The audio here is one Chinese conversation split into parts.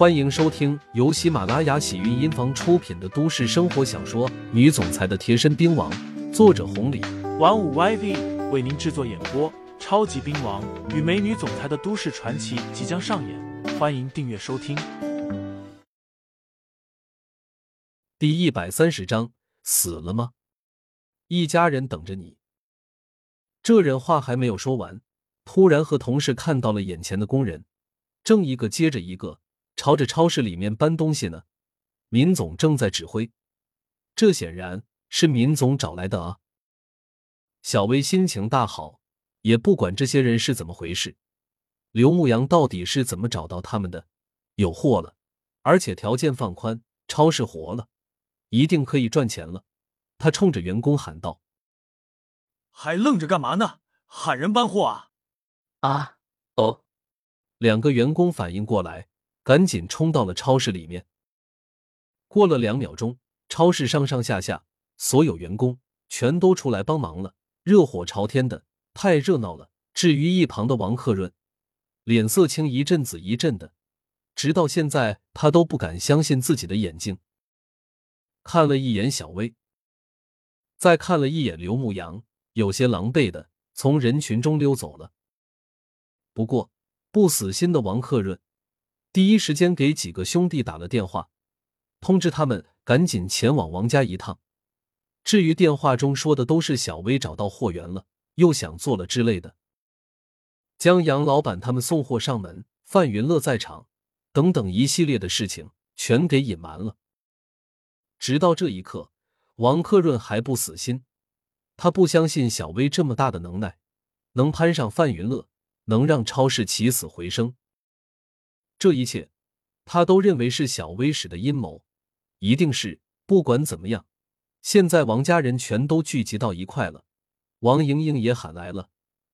欢迎收听由喜马拉雅喜韵音房出品的都市生活小说《女总裁的贴身兵王》，作者红礼，玩五 YV 为您制作演播。超级兵王与美女总裁的都市传奇即将上演，欢迎订阅收听。第一百三十章，死了吗？一家人等着你。这人话还没有说完，突然和同事看到了眼前的工人，正一个接着一个朝着超市里面搬东西呢。民总正在指挥，这显然是民总找来的啊。小薇心情大好。也不管这些人是怎么回事，刘牧阳到底是怎么找到他们的？有货了，而且条件放宽，超市活了，一定可以赚钱了。他冲着员工喊道：“还愣着干嘛呢？喊人搬货啊！”啊，哦，两个员工反应过来，赶紧冲到了超市里面。过了两秒钟，超市上上下下所有员工全都出来帮忙了，热火朝天的。太热闹了。至于一旁的王克润，脸色青一阵紫一阵的，直到现在他都不敢相信自己的眼睛。看了一眼小薇，再看了一眼刘牧阳，有些狼狈的从人群中溜走了。不过不死心的王克润，第一时间给几个兄弟打了电话，通知他们赶紧前往王家一趟。至于电话中说的，都是小薇找到货源了。又想做了之类的，将杨老板他们送货上门，范云乐在场，等等一系列的事情全给隐瞒了。直到这一刻，王克润还不死心，他不相信小薇这么大的能耐，能攀上范云乐，能让超市起死回生。这一切，他都认为是小薇使的阴谋，一定是。不管怎么样，现在王家人全都聚集到一块了。王莹莹也喊来了，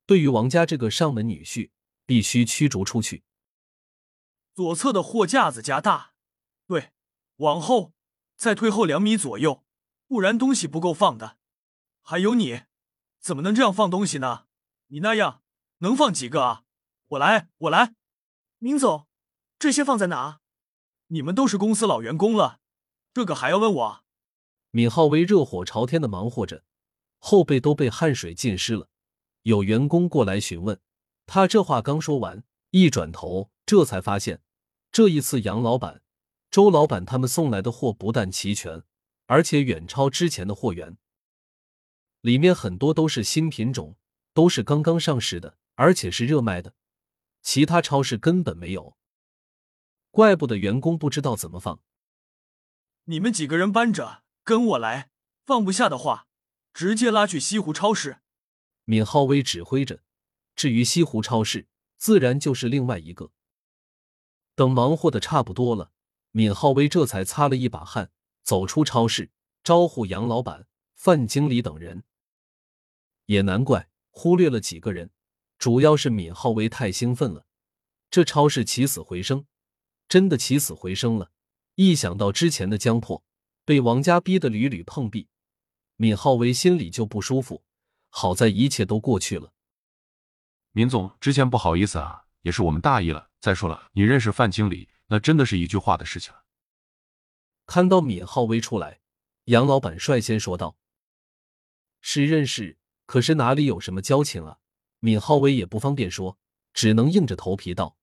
对于王家这个上门女婿，必须驱逐出去。左侧的货架子加大，对，往后再退后两米左右，不然东西不够放的。还有你，怎么能这样放东西呢？你那样能放几个啊？我来，我来。明总，这些放在哪？你们都是公司老员工了，这个还要问我？闵浩威热火朝天的忙活着。后背都被汗水浸湿了，有员工过来询问，他这话刚说完，一转头，这才发现，这一次杨老板、周老板他们送来的货不但齐全，而且远超之前的货源，里面很多都是新品种，都是刚刚上市的，而且是热卖的，其他超市根本没有。怪不得员工不知道怎么放。你们几个人搬着，跟我来，放不下的话。直接拉去西湖超市。闵浩威指挥着。至于西湖超市，自然就是另外一个。等忙活的差不多了，闵浩威这才擦了一把汗，走出超市，招呼杨老板、范经理等人。也难怪忽略了几个人，主要是闵浩威太兴奋了。这超市起死回生，真的起死回生了！一想到之前的江破，被王家逼得屡屡碰壁。闵浩威心里就不舒服，好在一切都过去了。闵总，之前不好意思啊，也是我们大意了。再说了，你认识范经理，那真的是一句话的事情。看到闵浩威出来，杨老板率先说道：“是认识，可是哪里有什么交情啊？”闵浩威也不方便说，只能硬着头皮道：“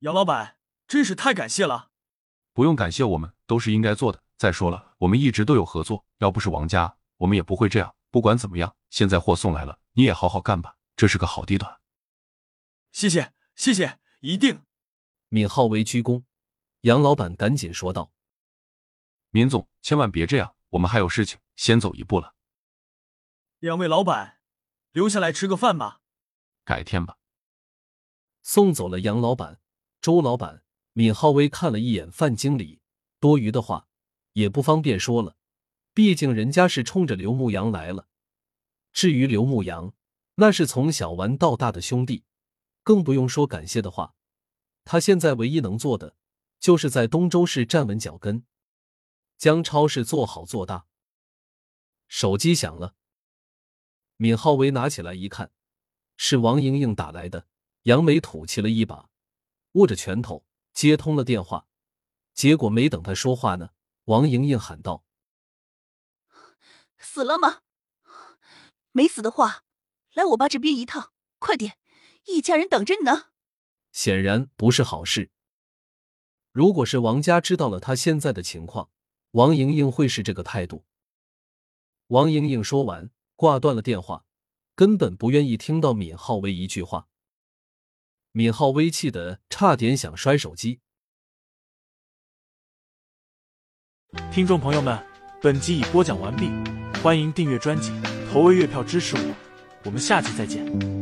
杨老板，真是太感谢了。不用感谢我们，都是应该做的。”再说了，我们一直都有合作，要不是王家，我们也不会这样。不管怎么样，现在货送来了，你也好好干吧，这是个好地段。谢谢，谢谢，一定。闵浩为鞠躬，杨老板赶紧说道：“闵总，千万别这样，我们还有事情，先走一步了。”两位老板，留下来吃个饭吧。改天吧。送走了杨老板、周老板，闵浩威看了一眼范经理，多余的话。也不方便说了，毕竟人家是冲着刘牧阳来了。至于刘牧阳，那是从小玩到大的兄弟，更不用说感谢的话。他现在唯一能做的，就是在东周市站稳脚跟，将超市做好做大。手机响了，闵浩威拿起来一看，是王莹莹打来的，扬眉吐气了一把，握着拳头，接通了电话，结果没等他说话呢，王莹莹喊道：“死了吗？没死的话，来我爸这边一趟，快点，一家人等着你呢。”显然不是好事。如果是王家知道了他现在的情况，王莹莹会是这个态度。王莹莹说完，挂断了电话，根本不愿意听到闵浩威一句话。闵浩威气的差点想摔手机。听众朋友们，本集已播讲完毕，欢迎订阅专辑，投喂月票支持我，我们下集再见。